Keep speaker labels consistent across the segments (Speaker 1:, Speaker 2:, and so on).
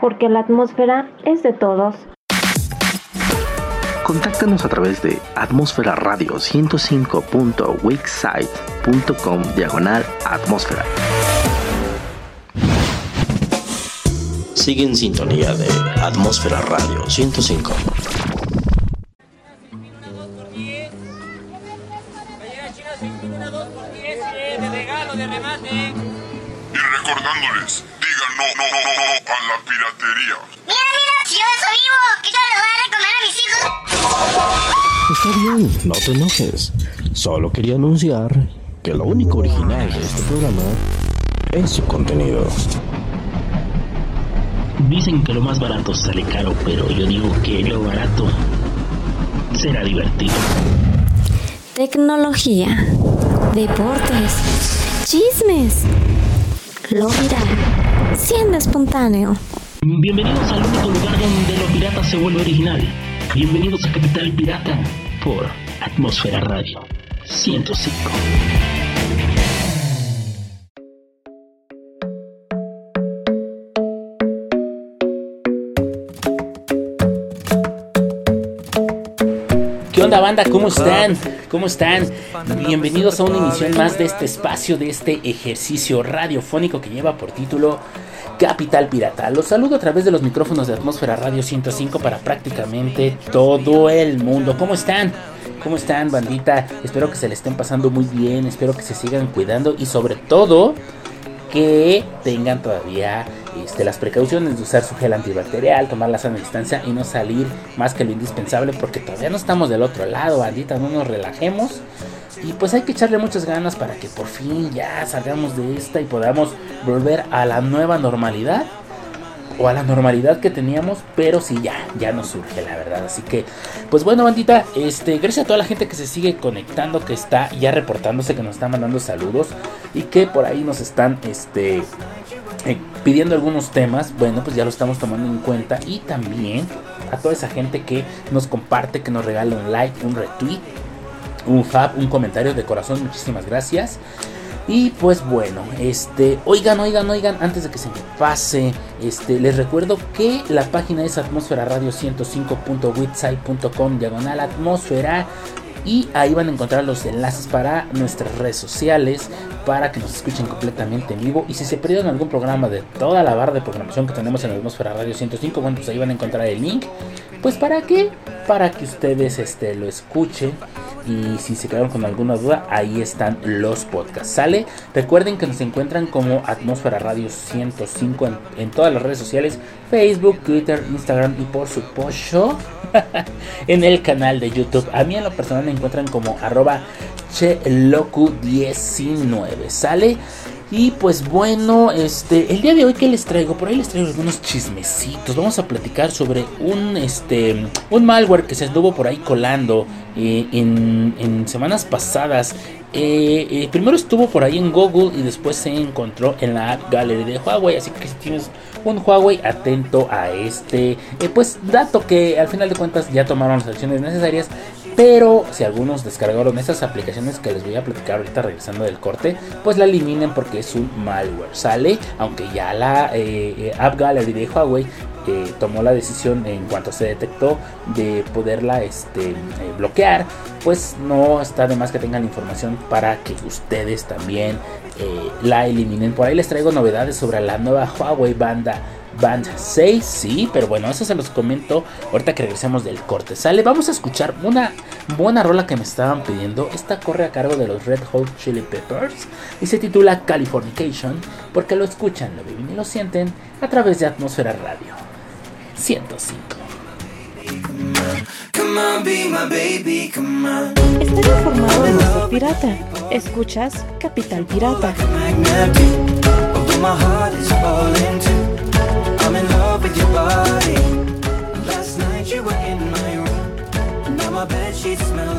Speaker 1: Porque la atmósfera es de todos.
Speaker 2: Contáctanos a través de atmósfera radio 105.wixsite.com diagonal atmósfera. Sigue en sintonía de Atmósfera Radio 105.
Speaker 3: No, no, no, no a la piratería.
Speaker 4: Mira, mira, si yo soy vivo, ¿qué tal les voy a recomer a mis hijos?
Speaker 2: Está bien, no te enojes. Solo quería anunciar que lo único original de este programa es su contenido.
Speaker 5: Dicen que lo más barato sale caro, pero yo digo que lo barato será divertido.
Speaker 1: Tecnología, deportes, chismes, lo viral, siendo espontáneo.
Speaker 5: Bienvenidos al único lugar donde lo pirata se vuelve original. Bienvenidos a Capital Pirata por Atmósfera Radio 105. Onda banda? ¿Cómo están? ¿Cómo están? Bienvenidos a una emisión más de este espacio, de este ejercicio radiofónico que lleva por título Capital Pirata. Los saludo a través de los micrófonos de Atmósfera Radio 105 para prácticamente todo el mundo. ¿Cómo están? ¿Cómo están, bandita? Espero que se le estén pasando muy bien, espero que se sigan cuidando y sobre todo que tengan todavía este, las precauciones de usar su gel antibacterial, tomar la sana distancia y no salir más que lo indispensable porque todavía no estamos del otro lado, bandita, no nos relajemos. Y pues hay que echarle muchas ganas para que por fin ya salgamos de esta y podamos volver a la nueva normalidad o a la normalidad que teníamos, pero sí ya, ya nos surge la verdad. Así que, pues bueno, bandita, este, gracias a toda la gente que se sigue conectando, que está ya reportándose, que nos está mandando saludos y que por ahí nos están, este, eh, pidiendo algunos temas. Bueno, pues ya lo estamos tomando en cuenta y también a toda esa gente que nos comparte, que nos regala un like, un retweet, un fab, un comentario de corazón. Muchísimas gracias. Y pues bueno, este, oigan, oigan, oigan, antes de que se me pase, este, les recuerdo que la página es atmósfera radio 105.witsite.com diagonal atmósfera y ahí van a encontrar los enlaces para nuestras redes sociales para que nos escuchen completamente en vivo y si se perdieron algún programa de toda la barra de programación que tenemos en la atmósfera radio 105 bueno pues ahí van a encontrar el link. Pues para qué para que ustedes este lo escuchen y si se quedaron con alguna duda, ahí están los podcasts. ¿Sale? Recuerden que nos encuentran como Atmósfera Radio 105 en, en todas las redes sociales: Facebook, Twitter, Instagram y por supuesto en el canal de YouTube. A mí en lo personal me encuentran como arroba chelocu19. ¿Sale? Y pues bueno, este, el día de hoy que les traigo, por ahí les traigo algunos chismecitos. Vamos a platicar sobre un este un malware que se estuvo por ahí colando eh, en, en, semanas pasadas. Eh, eh, primero estuvo por ahí en Google y después se encontró en la App Gallery de Huawei. Así que si tienes un Huawei, atento a este pues dato que al final de cuentas ya tomaron las acciones necesarias. Pero si algunos descargaron esas aplicaciones que les voy a platicar ahorita regresando del corte, pues la eliminen porque es un malware. Sale, aunque ya la eh, App Gallery Huawei eh, tomó la decisión en cuanto se detectó de poderla este, eh, bloquear, pues no está de más que tengan información para que ustedes también eh, la eliminen. Por ahí les traigo novedades sobre la nueva Huawei banda Band 6, sí, pero bueno, eso se los comento ahorita que regresemos del corte. Sale, vamos a escuchar una buena rola que me estaban pidiendo. Esta corre a cargo de los Red Hot Chili Peppers y se titula Californication, porque lo escuchan, lo viven y lo sienten a través de Atmósfera Radio 105.
Speaker 1: Estás informado de nuestro pirata. Escuchas Capital Pirata.
Speaker 6: I'm in love with your body. Last night you were in my room. Now my bed sheets smell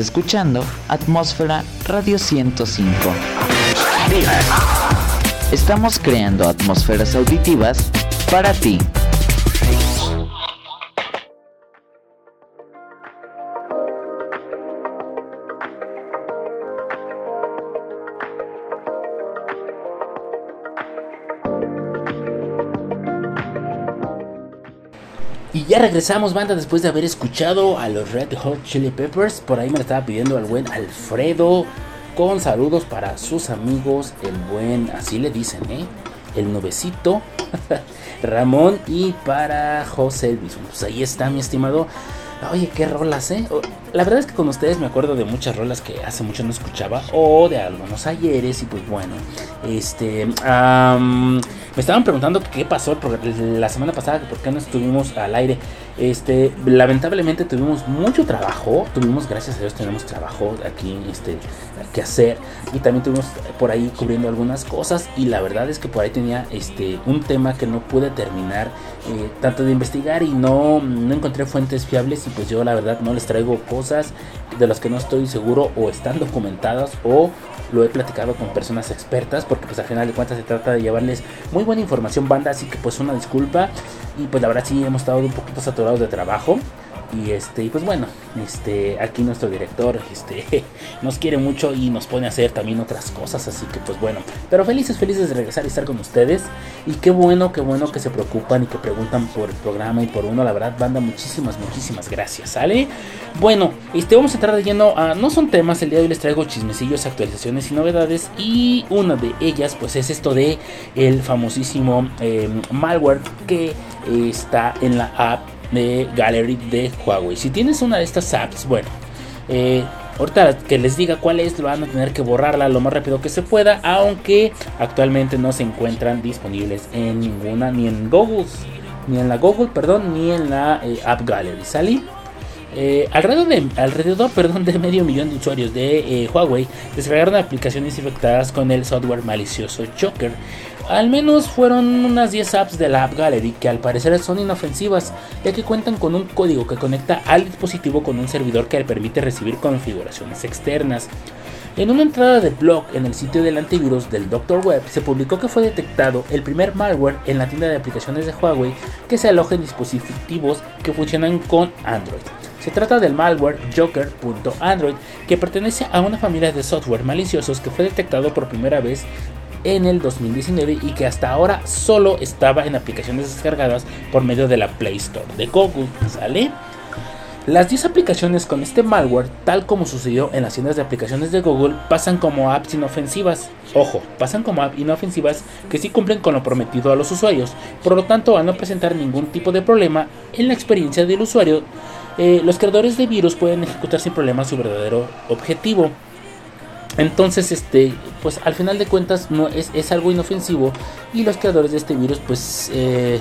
Speaker 7: escuchando Atmósfera Radio 105. Estamos creando atmósferas auditivas para ti.
Speaker 5: Ya regresamos, banda, después de haber escuchado a los Red Hot Chili Peppers. Por ahí me lo estaba pidiendo el buen Alfredo. Con saludos para sus amigos, el buen, así le dicen, ¿eh? El novecito, Ramón y para José Elvis. Pues ahí está, mi estimado. Oye, qué rolas, ¿eh? La verdad es que con ustedes me acuerdo de muchas rolas que hace mucho no escuchaba o de algunos ayeres y pues bueno, este... Um, me estaban preguntando qué pasó la semana pasada, por qué no estuvimos al aire. Este, lamentablemente tuvimos mucho trabajo, tuvimos, gracias a Dios, tenemos trabajo aquí este, que hacer. Y también tuvimos por ahí cubriendo algunas cosas. Y la verdad es que por ahí tenía este, un tema que no pude terminar eh, tanto de investigar y no, no encontré fuentes fiables. Y pues yo la verdad no les traigo cosas de las que no estoy seguro o están documentadas o lo he platicado con personas expertas porque pues al final de cuentas se trata de llevarles muy buena información banda. Así que pues una disculpa y pues la verdad sí hemos estado un poquito saturados de trabajo y este, pues bueno, este, aquí nuestro director este, nos quiere mucho y nos pone a hacer también otras cosas, así que pues bueno, pero felices, felices de regresar y estar con ustedes. Y qué bueno, qué bueno que se preocupan y que preguntan por el programa y por uno, la verdad, banda, muchísimas, muchísimas gracias, ¿sale? Bueno, este, vamos a entrar de lleno a, no son temas, el día de hoy les traigo chismecillos, actualizaciones y novedades. Y una de ellas, pues es esto de el famosísimo eh, malware que está en la app de Gallery de Huawei. Si tienes una de estas apps, bueno, eh, ahorita que les diga cuál es, van a tener que borrarla lo más rápido que se pueda, aunque actualmente no se encuentran disponibles en ninguna, ni en Google, ni en la Google, perdón, ni en la eh, App Gallery. ¿Sale? Eh, alrededor, de, alrededor perdón, de medio millón de usuarios de Huawei descargaron aplicaciones infectadas con el software malicioso Joker al menos fueron unas 10 apps de la App Gallery que al parecer son inofensivas, ya que cuentan con un código que conecta al dispositivo con un servidor que le permite recibir configuraciones externas. En una entrada de blog en el sitio del antivirus del Dr. Web se publicó que fue detectado el primer malware en la tienda de aplicaciones de Huawei que se aloja en dispositivos que funcionan con Android. Se trata del malware Joker.android que pertenece a una familia de software maliciosos que fue detectado por primera vez en el 2019 y que hasta ahora solo estaba en aplicaciones descargadas por medio de la Play Store de Google. ¿Sale? Las 10 aplicaciones con este malware, tal como sucedió en las tiendas de aplicaciones de Google, pasan como apps inofensivas. Ojo, pasan como apps inofensivas que sí cumplen con lo prometido a los usuarios. Por lo tanto, al no presentar ningún tipo de problema en la experiencia del usuario, eh, los creadores de virus pueden ejecutar sin problema su verdadero objetivo. Entonces, este, pues al final de cuentas no es, es algo inofensivo y los creadores de este virus, pues, eh,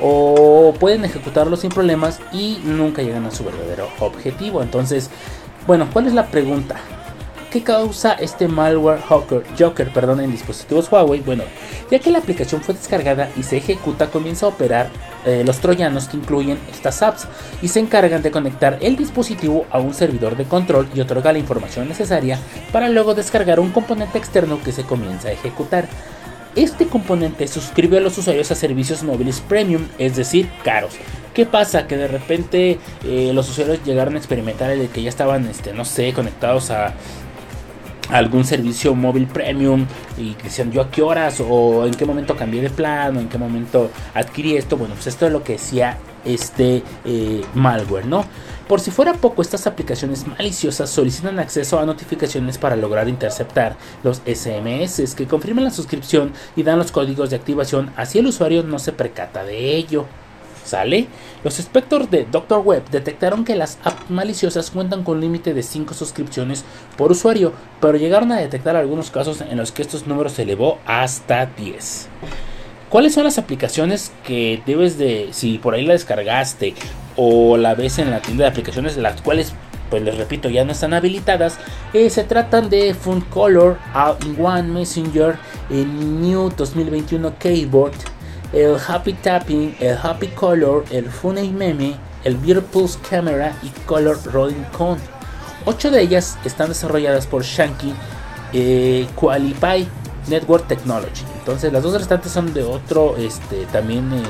Speaker 5: o pueden ejecutarlo sin problemas y nunca llegan a su verdadero objetivo. Entonces, bueno, ¿cuál es la pregunta? ¿Qué causa este malware Joker, Joker perdón, en dispositivos Huawei? Bueno, ya que la aplicación fue descargada y se ejecuta, comienza a operar eh, los troyanos que incluyen estas apps y se encargan de conectar el dispositivo a un servidor de control y otorga la información necesaria para luego descargar un componente externo que se comienza a ejecutar. Este componente suscribe a los usuarios a servicios móviles premium, es decir, caros. ¿Qué pasa? Que de repente eh, los usuarios llegaron a experimentar el de que ya estaban, este, no sé, conectados a algún servicio móvil premium y que decían yo a qué horas o en qué momento cambié de plan o en qué momento adquirí esto. Bueno, pues esto es lo que decía este eh, malware, ¿no? Por si fuera poco, estas aplicaciones maliciosas solicitan acceso a notificaciones para lograr interceptar los SMS que confirman la suscripción y dan los códigos de activación, así el usuario no se percata de ello. ¿Sale? Los inspectores de Dr. Web detectaron que las apps maliciosas cuentan con límite de 5 suscripciones por usuario, pero llegaron a detectar algunos casos en los que estos números se elevó hasta 10. ¿Cuáles son las aplicaciones que debes de, si por ahí la descargaste o la ves en la tienda de aplicaciones, las cuales, pues les repito, ya no están habilitadas? Eh, se tratan de Fun Color, All-in-One Messenger, el New 2021 Keyboard, el Happy Tapping, el Happy Color, el Funny Meme, el Beautiful Camera y Color Rolling Con. Ocho de ellas están desarrolladas por Shanky eh, Qualify Network Technology. Entonces las dos restantes son de otro este, también eh,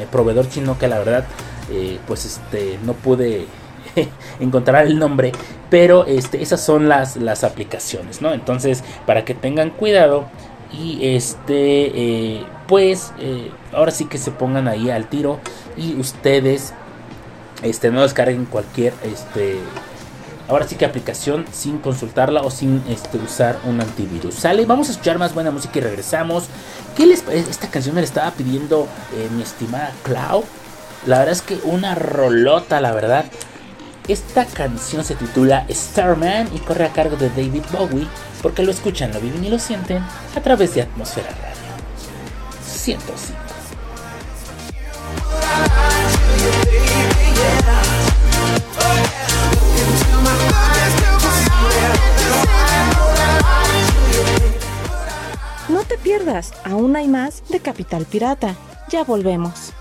Speaker 5: eh, proveedor chino que la verdad eh, pues este, no pude encontrar el nombre. Pero este, esas son las, las aplicaciones. ¿no? Entonces para que tengan cuidado y este, eh, pues, eh, ahora sí que se pongan ahí al tiro y ustedes, este, no descarguen cualquier, este, ahora sí que aplicación sin consultarla o sin este, usar un antivirus. Sale, vamos a escuchar más buena música y regresamos. ¿Qué les Esta canción me la estaba pidiendo eh, mi estimada Clau. La verdad es que una rolota, la verdad. Esta canción se titula Starman y corre a cargo de David Bowie porque lo escuchan, lo viven y lo sienten a través de Atmósfera Radio 105.
Speaker 1: No te pierdas, aún hay más de Capital Pirata. Ya volvemos.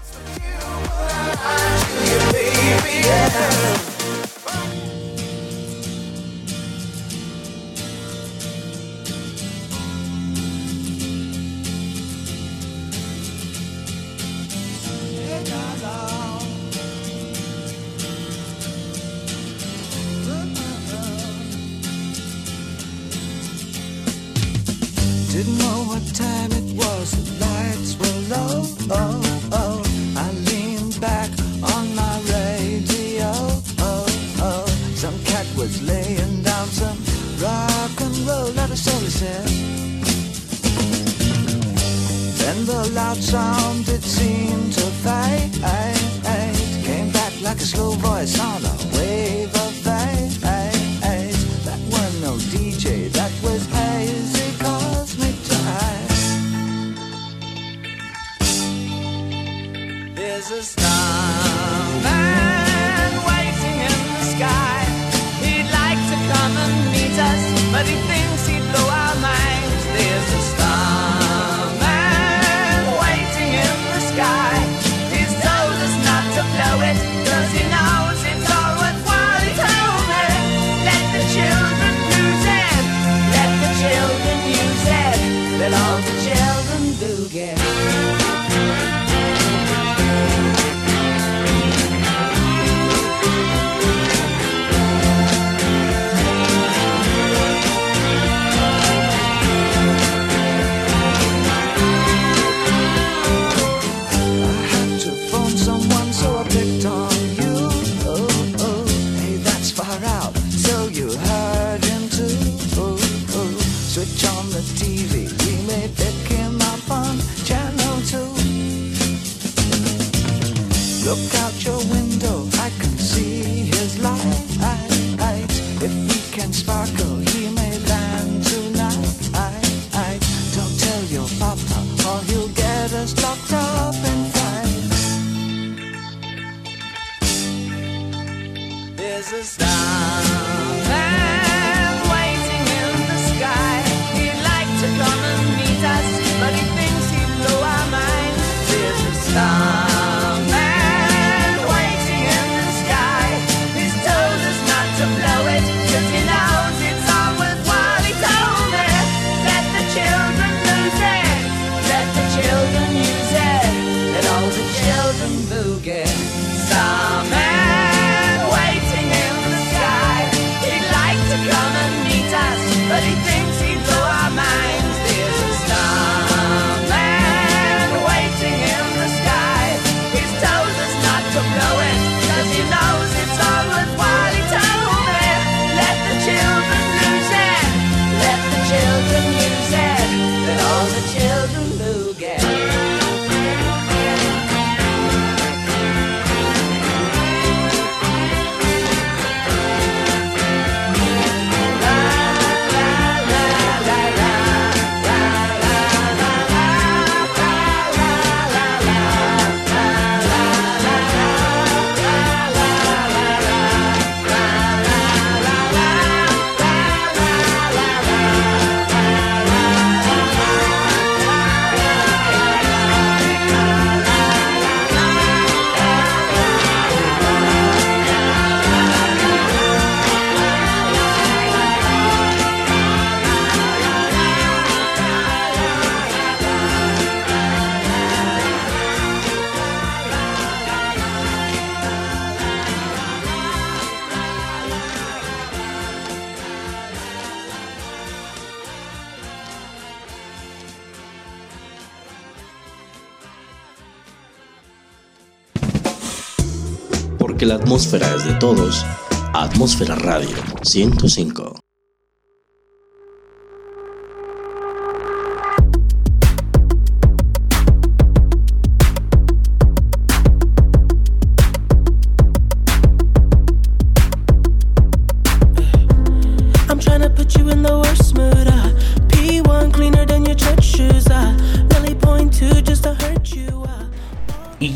Speaker 2: atmósfera es de todos. Atmósfera Radio 105.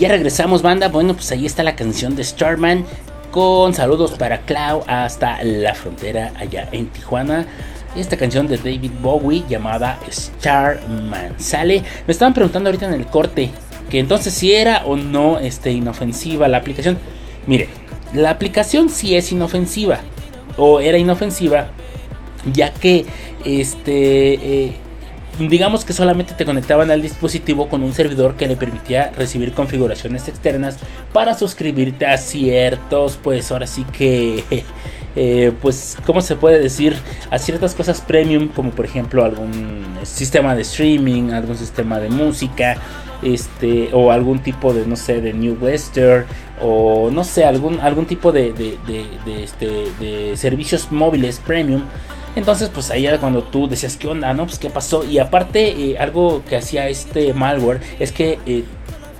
Speaker 5: Regresamos, banda. Bueno, pues ahí está la canción de Starman. Con saludos para Clau hasta la frontera allá en Tijuana. Esta canción de David Bowie llamada Starman. Sale. Me estaban preguntando ahorita en el corte que entonces si era o no este, inofensiva la aplicación. Mire, la aplicación sí es inofensiva. O era inofensiva. Ya que este. eh, digamos que solamente te conectaban al dispositivo con un servidor que le permitía recibir configuraciones externas para suscribirte a ciertos, pues ahora sí que, eh, pues, ¿cómo se puede decir? A ciertas cosas premium, como por ejemplo algún sistema de streaming, algún sistema de música, este, o algún tipo de, no sé, de New Western, o no sé, algún, algún tipo de, de, de, de, este, de servicios móviles premium. Entonces, pues ahí era cuando tú decías, ¿qué onda? ¿No? Pues qué pasó. Y aparte, eh, algo que hacía este malware es que eh,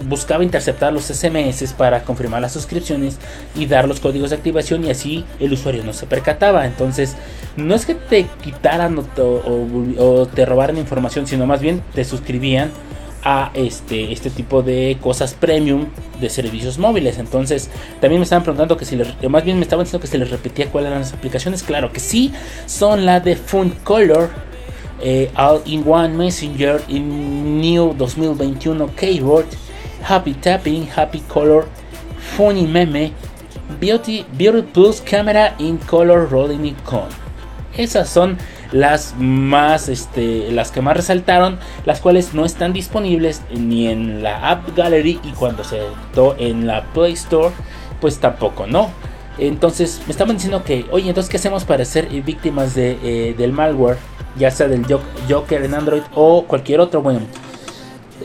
Speaker 5: buscaba interceptar los SMS para confirmar las suscripciones y dar los códigos de activación y así el usuario no se percataba. Entonces, no es que te quitaran o, o- o te robaran información, sino más bien te suscribían a este, este tipo de cosas premium de servicios móviles. Entonces, también me estaban preguntando que si les, más bien me estaban diciendo que se les repetía cuáles eran las aplicaciones. Claro que sí, son la de Fun Color, eh, All in One Messenger, in New 2021 Keyboard, Happy Tapping, Happy Color, Funny Meme, Beauty, Beauty Plus Camera in Color Rolling Icon. Esas son las más, este, las que más resaltaron, las cuales no están disponibles ni en la App Gallery y cuando se editó en la Play Store, pues tampoco, ¿no? Entonces me estaban diciendo que, oye, entonces ¿qué hacemos para ser eh, víctimas de, eh, del malware? Ya sea del Jo- Joker en Android o cualquier otro. Bueno,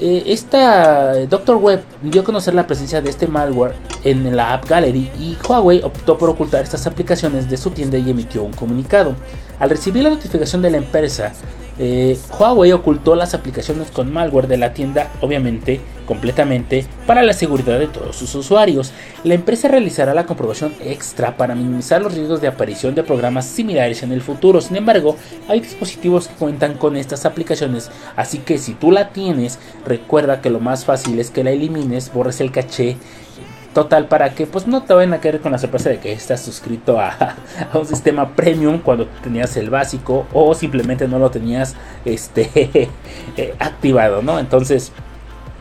Speaker 5: eh, esta Doctor Web dio a conocer la presencia de este malware en la App Gallery y Huawei optó por ocultar estas aplicaciones de su tienda y emitió un comunicado. Al recibir la notificación de la empresa, eh, Huawei ocultó las aplicaciones con malware de la tienda, obviamente, completamente, para la seguridad de todos sus usuarios. La empresa realizará la comprobación extra para minimizar los riesgos de aparición de programas similares en el futuro. Sin embargo, hay dispositivos que cuentan con estas aplicaciones, así que si tú la tienes, recuerda que lo más fácil es que la elimines, borres el caché total para que pues no te vayan a caer con la sorpresa de que estás suscrito a, a un sistema premium cuando tenías el básico o simplemente no lo tenías este eh, activado no entonces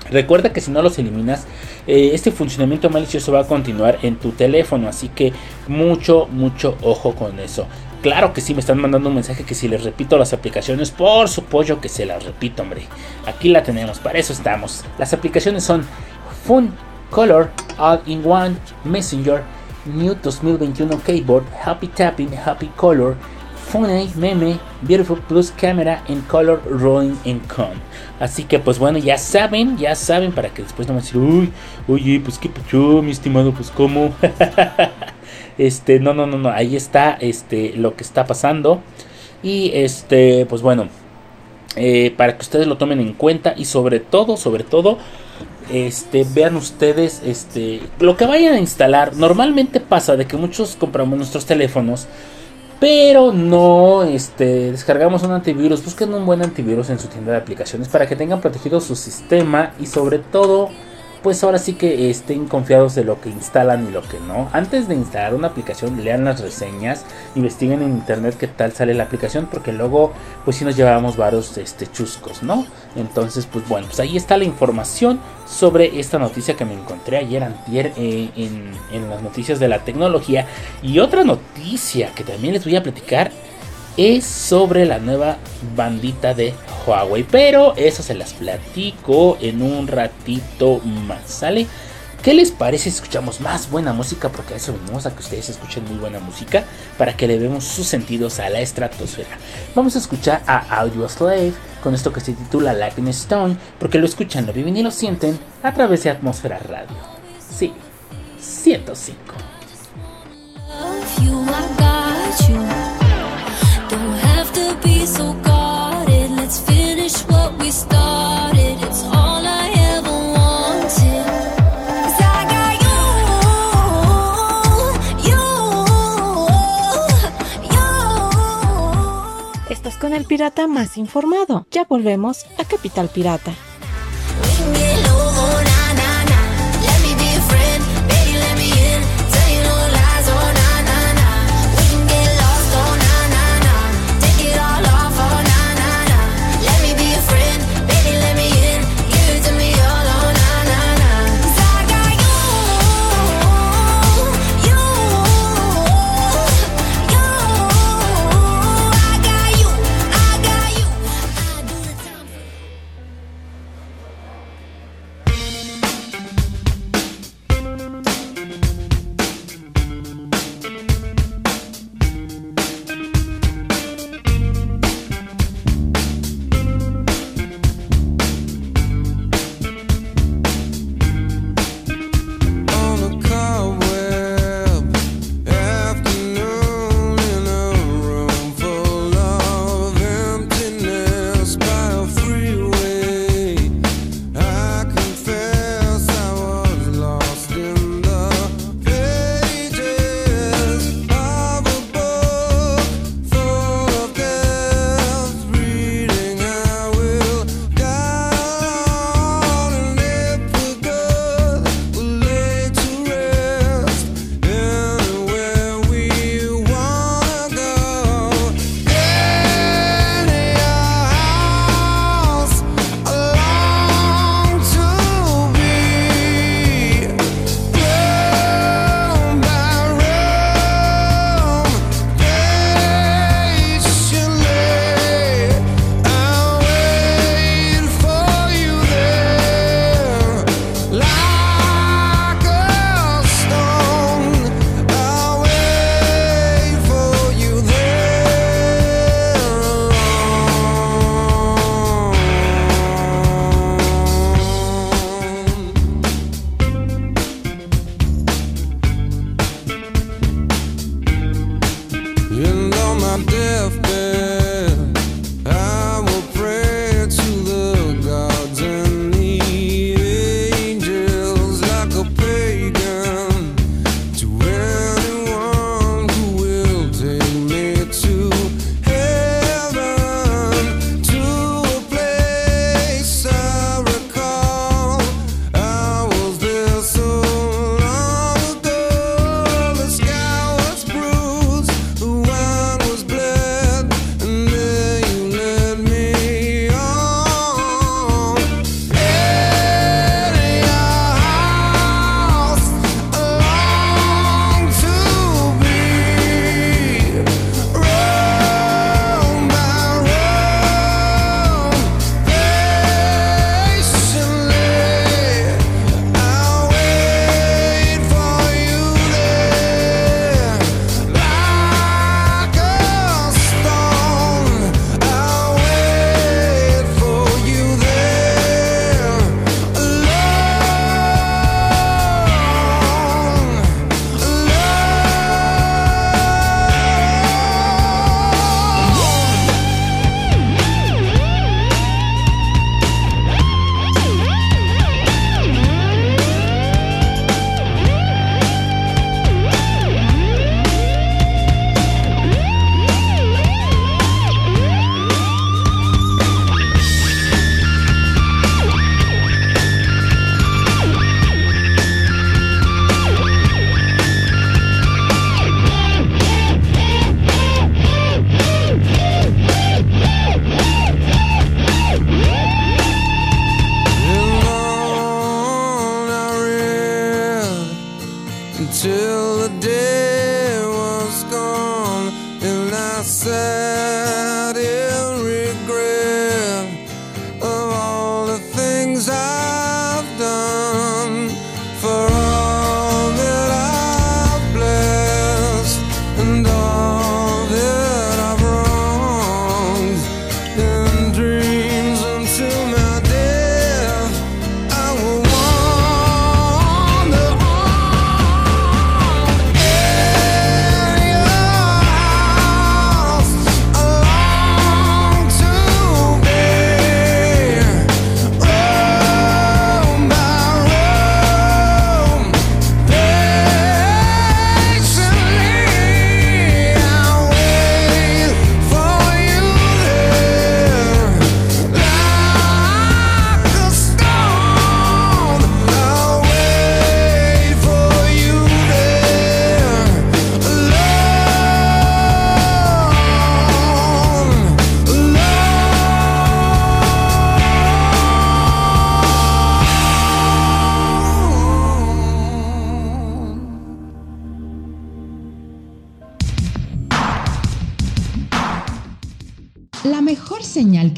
Speaker 5: recuerda que si no los eliminas eh, este funcionamiento malicioso va a continuar en tu teléfono así que mucho mucho ojo con eso Claro que sí, me están mandando un mensaje que si les repito las aplicaciones, por supuesto que se las repito, hombre. Aquí la tenemos, para eso estamos. Las aplicaciones son Fun Color, All in One, Messenger, New 2021 Keyboard, Happy Tapping, Happy Color, Funny Meme, Beautiful Plus Camera en Color Rolling in Con. Así que pues bueno, ya saben, ya saben para que después no me digan, uy, oye, pues qué pacho, mi estimado, pues cómo. este, no, no, no, no, ahí está este lo que está pasando. Y este, pues bueno, eh, para que ustedes lo tomen en cuenta y sobre todo, sobre todo, este, vean ustedes, este, lo que vayan a instalar. Normalmente pasa de que muchos compramos nuestros teléfonos, pero no, este, descargamos un antivirus. Busquen un buen antivirus en su tienda de aplicaciones para que tengan protegido su sistema y sobre todo, pues ahora sí que estén confiados de lo que instalan y lo que no. Antes de instalar una aplicación, lean las reseñas, investiguen en internet qué tal sale la aplicación, porque luego, pues si nos llevamos varios este, chuscos, ¿no? Entonces, pues bueno, pues ahí está la información sobre esta noticia que me encontré ayer, antier, eh, en, en las noticias de la tecnología. Y otra noticia que también les voy a platicar es sobre la nueva bandita de Huawei. Pero eso se las platico en un ratito más. ¿Sale? ¿Qué les parece si escuchamos más buena música? Porque a eso venimos a que ustedes escuchen muy buena música para que le demos sus sentidos a la estratosfera. Vamos a escuchar a Audio Slave con esto que se titula Lightning Stone, porque lo escuchan, lo viven y lo sienten a través de Atmósfera Radio. Sí, 105.
Speaker 8: Estás con el pirata más informado. Ya volvemos a Capital Pirata.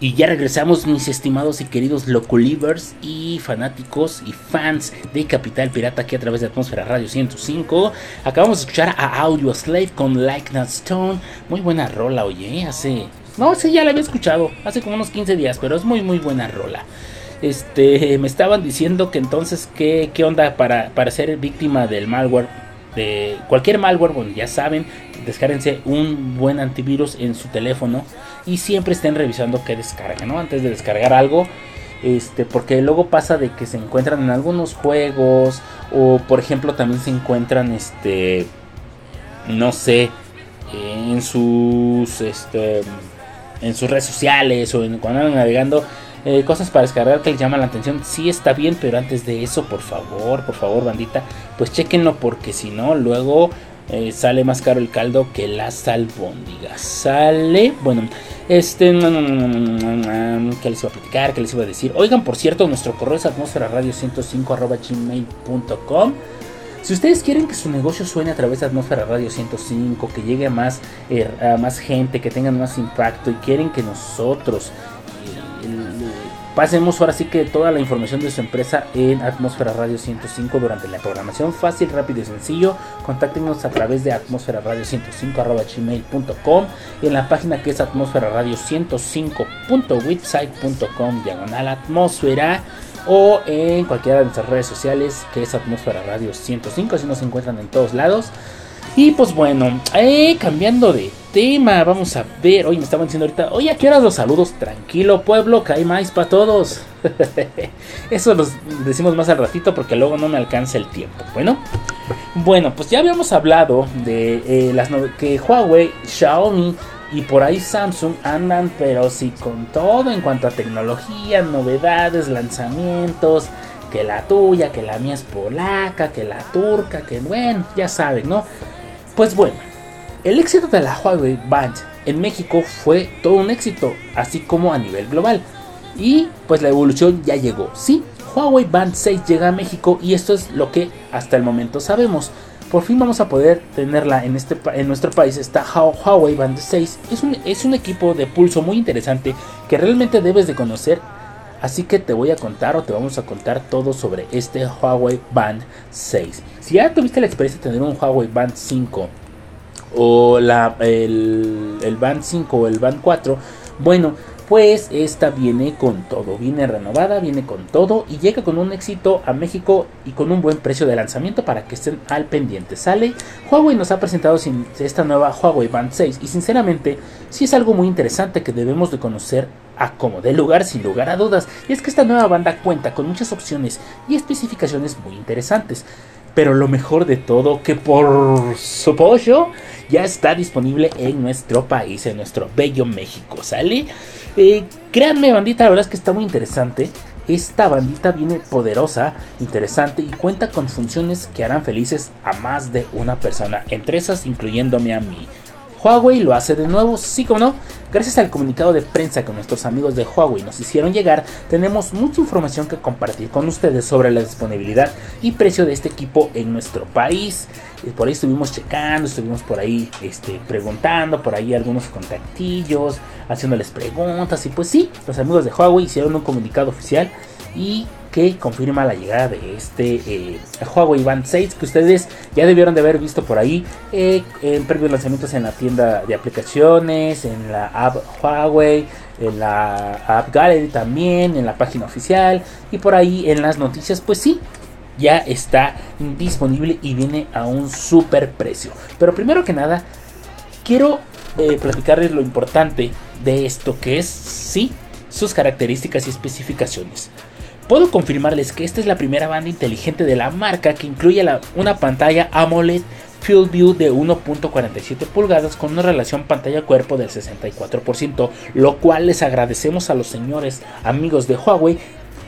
Speaker 5: Y ya regresamos, mis estimados y queridos loculivers y fanáticos y fans de Capital Pirata aquí a través de Atmósfera Radio 105. Acabamos de escuchar a Audio Slave con Like Stone. Muy buena rola, oye, hace. No, sí, ya la había escuchado, hace como unos 15 días, pero es muy, muy buena rola. Este, me estaban diciendo que entonces, ¿qué, qué onda para, para ser víctima del malware? De cualquier malware, bueno, ya saben, descárguense un buen antivirus en su teléfono y siempre estén revisando qué descarga, ¿no? Antes de descargar algo, este, porque luego pasa de que se encuentran en algunos juegos o, por ejemplo, también se encuentran, este, no sé, en sus, este, en sus redes sociales o en, cuando andan navegando. Eh, cosas para descargar que les llaman la atención. Sí está bien, pero antes de eso, por favor, por favor, bandita, pues chequenlo porque si no, luego eh, sale más caro el caldo que las albóndigas. Sale, bueno, este, ¿qué les iba a platicar? ¿Qué les iba a decir? Oigan, por cierto, nuestro correo es atmósfera radio 105 arroba gmail.com. Si ustedes quieren que su negocio suene a través de Atmósfera Radio 105, que llegue a más, eh, a más gente, que tengan más impacto y quieren que nosotros pasemos ahora sí que toda la información de su empresa en Atmósfera Radio 105 durante la programación. Fácil, rápido y sencillo, contáctenos a través de atmósfera radio 105 arroba gmail.com y en la página que es atmósfera radio 105.website.com diagonal atmósfera o en cualquiera de nuestras redes sociales que es Atmósfera Radio 105, así nos encuentran en todos lados. Y pues bueno, eh, cambiando de tema, vamos a ver, hoy me estaban diciendo ahorita, oye, ¿a qué horas los saludos? Tranquilo pueblo, que hay más para todos. Eso los decimos más al ratito porque luego no me alcanza el tiempo. Bueno, bueno, pues ya habíamos hablado de eh, las que Huawei, Xiaomi y por ahí Samsung andan, pero sí con todo en cuanto a tecnología, novedades, lanzamientos. Que la tuya, que la mía es polaca, que la turca, que bueno, ya saben, ¿no? Pues bueno, el éxito de la Huawei Band en México fue todo un éxito, así como a nivel global. Y pues la evolución ya llegó. Sí, Huawei Band 6 llega a México y esto es lo que hasta el momento sabemos. Por fin vamos a poder tenerla en, este, en nuestro país. Está Hua- Huawei Band 6. Es un, es un equipo de pulso muy interesante que realmente debes de conocer. Así que te voy a contar o te vamos a contar todo sobre este Huawei Band 6. Si ya tuviste la experiencia de tener un Huawei Band 5 o la, el, el Band 5 o el Band 4, bueno, pues esta viene con todo, viene renovada, viene con todo y llega con un éxito a México y con un buen precio de lanzamiento para que estén al pendiente. Sale, Huawei nos ha presentado esta nueva Huawei Band 6 y sinceramente sí es algo muy interesante que debemos de conocer a como de lugar sin lugar a dudas. Y es que esta nueva banda cuenta con muchas opciones y especificaciones muy interesantes. Pero lo mejor de todo, que por supuesto ya está disponible en nuestro país, en nuestro bello México, ¿sale? Eh, créanme, bandita, la verdad es que está muy interesante. Esta bandita viene poderosa, interesante y cuenta con funciones que harán felices a más de una persona, entre esas incluyéndome a mí. Huawei lo hace de nuevo, sí como no. Gracias al comunicado de prensa que nuestros amigos de Huawei nos hicieron llegar, tenemos mucha información que compartir con ustedes sobre la disponibilidad y precio de este equipo en nuestro país. Por ahí estuvimos checando, estuvimos por ahí este, preguntando, por ahí algunos contactillos, haciéndoles preguntas. Y pues sí, los amigos de Huawei hicieron un comunicado oficial y que confirma la llegada de este eh, Huawei Band 6 que ustedes ya debieron de haber visto por ahí eh, en previos lanzamientos en la tienda de aplicaciones, en la app Huawei, en la app Gallery también, en la página oficial y por ahí en las noticias, pues sí. ya está disponible y viene a un super precio. Pero primero que nada, quiero eh, platicarles lo importante de esto que es, sí, sus características y especificaciones. Puedo confirmarles que esta es la primera banda inteligente de la marca que incluye una pantalla AMOLED Field View de 1.47 pulgadas con una relación pantalla-cuerpo del 64%, lo cual les agradecemos a los señores amigos de Huawei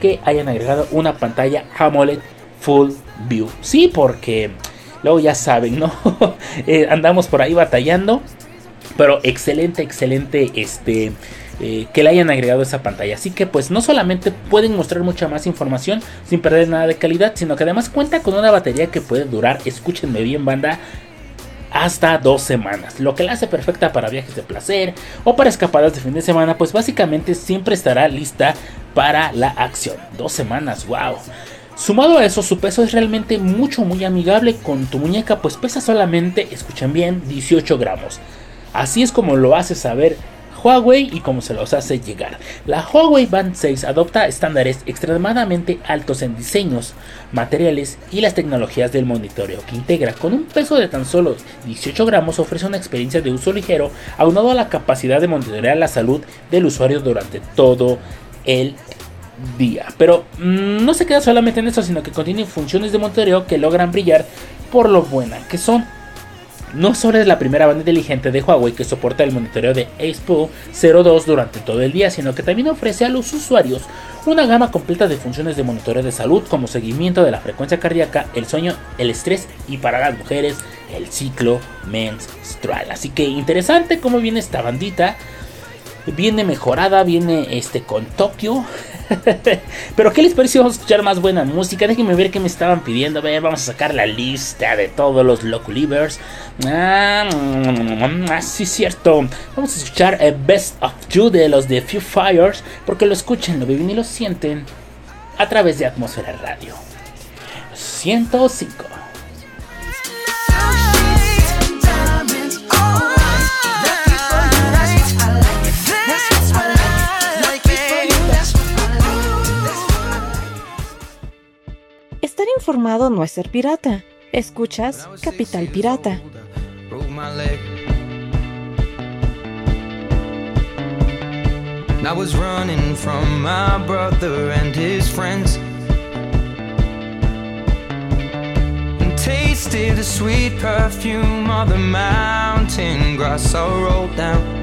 Speaker 5: que hayan agregado una pantalla AMOLED Full View. Sí, porque luego ya saben, ¿no? Eh, andamos por ahí batallando, pero excelente, excelente este eh, que le hayan agregado esa pantalla. Así que pues no solamente pueden mostrar mucha más información sin perder nada de calidad, sino que además cuenta con una batería que puede durar, escúchenme bien banda, hasta dos semanas, lo que la hace perfecta para viajes de placer o para escapadas de fin de semana, pues básicamente siempre estará lista para la acción. Dos semanas, wow. Sumado a eso, su peso es realmente mucho, muy amigable con tu muñeca, pues pesa solamente, escuchen bien, 18 gramos. Así es como lo hace saber Huawei y como se los hace llegar. La Huawei Band 6 adopta estándares extremadamente altos en diseños, materiales y las tecnologías del monitoreo que integra con un peso de tan solo 18 gramos ofrece una experiencia de uso ligero aunado a la capacidad de monitorear la salud del usuario durante todo el día. Pero mm, no se queda solamente en eso, sino que contiene funciones de monitoreo que logran brillar por lo buena que son. No solo es la primera banda inteligente de Huawei que soporta el monitoreo de AcePo 02 durante todo el día, sino que también ofrece a los usuarios una gama completa de funciones de monitoreo de salud como seguimiento de la frecuencia cardíaca, el sueño, el estrés y para las mujeres el ciclo menstrual. Así que interesante cómo viene esta bandita. Viene mejorada, viene este con Tokio. Pero ¿qué les pareció? Vamos a escuchar más buena música. Déjenme ver qué me estaban pidiendo. A ver, vamos a sacar la lista de todos los Loculivers. Ah, sí, cierto. Vamos a escuchar eh, Best of You de los de Few Fires. Porque lo escuchen, lo viven y lo sienten a través de Atmósfera Radio 105.
Speaker 1: Estar informado no es ser pirata. Escuchas Capital Pirata.
Speaker 6: I was running from my brother and his friends. And tasted the sweet perfume of the mountain grass I rolled down.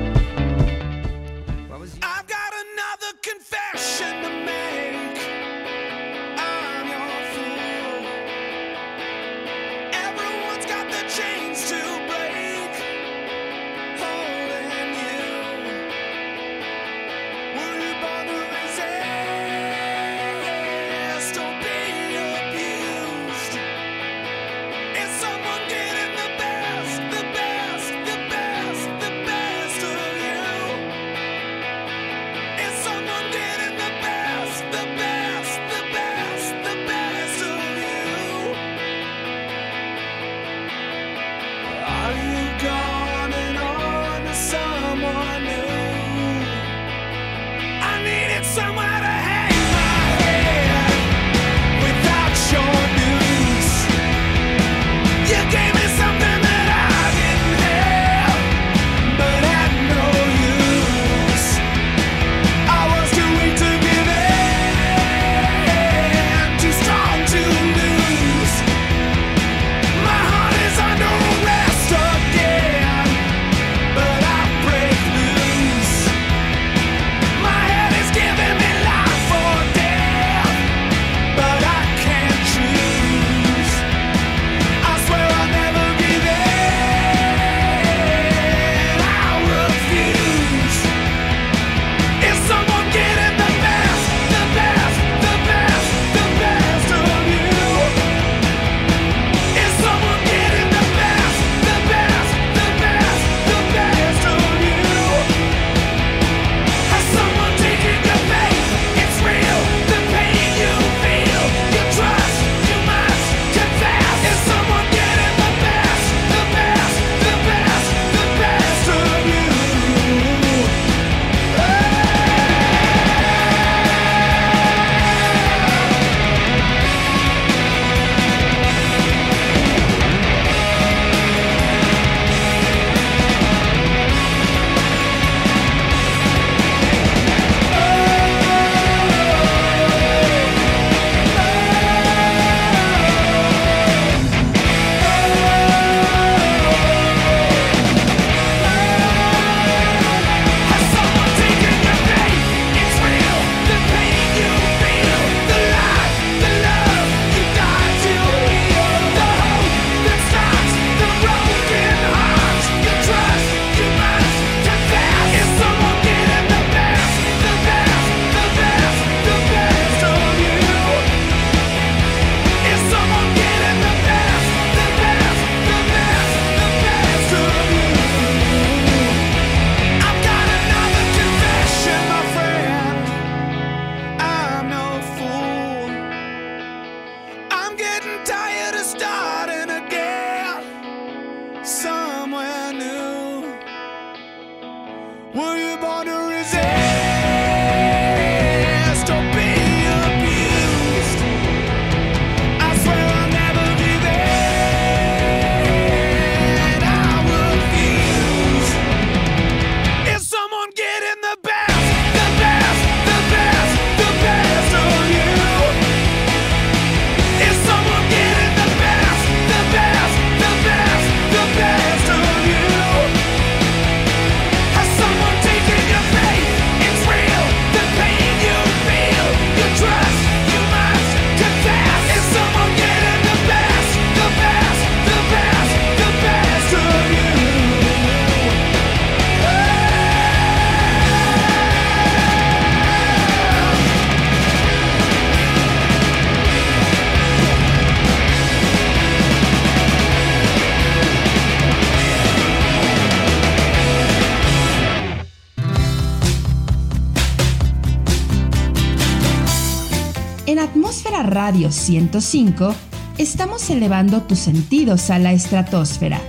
Speaker 9: Atmósfera Radio 105 estamos elevando tus sentidos a la estratosfera,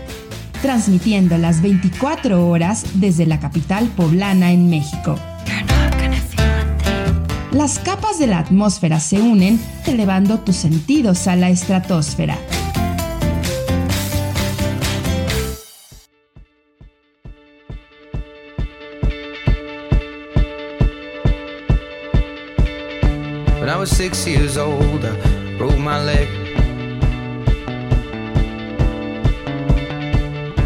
Speaker 9: transmitiendo las 24 horas desde la capital poblana en México. Las capas de la atmósfera se unen, elevando tus sentidos a la estratosfera.
Speaker 6: Six years old, I broke my leg.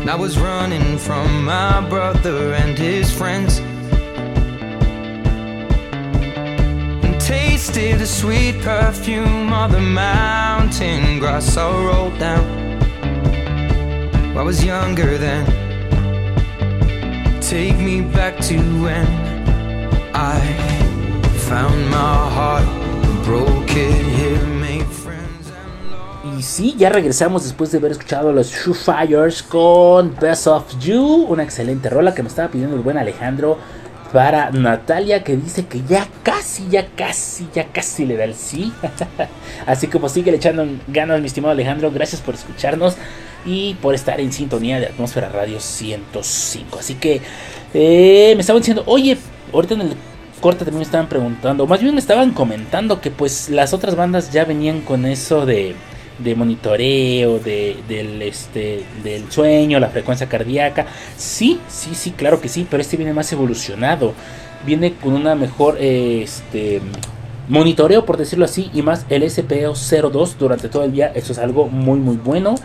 Speaker 6: I was running from my brother and his friends. And tasted the sweet perfume of the mountain grass I rolled down. I was younger then. Take me back to when I found my heart,
Speaker 5: Y sí, ya regresamos después de haber escuchado los Shoe Fires con Best of You, una excelente rola que me estaba pidiendo el buen Alejandro para Natalia que dice que ya casi, ya casi, ya casi le da el sí. Así como sigue echando ganas mi estimado Alejandro, gracias por escucharnos y por estar en sintonía de Atmósfera Radio 105. Así que eh, me estaban diciendo, oye, ahorita en el corte también me estaban preguntando, más bien me estaban comentando que pues las otras bandas ya venían con eso de, de monitoreo, de, del, este, del sueño, la frecuencia cardíaca. Sí, sí, sí, claro que sí, pero este viene más evolucionado. Viene con una mejor este, monitoreo, por decirlo así, y más el SPO02 durante todo el día. Eso es algo muy, muy bueno.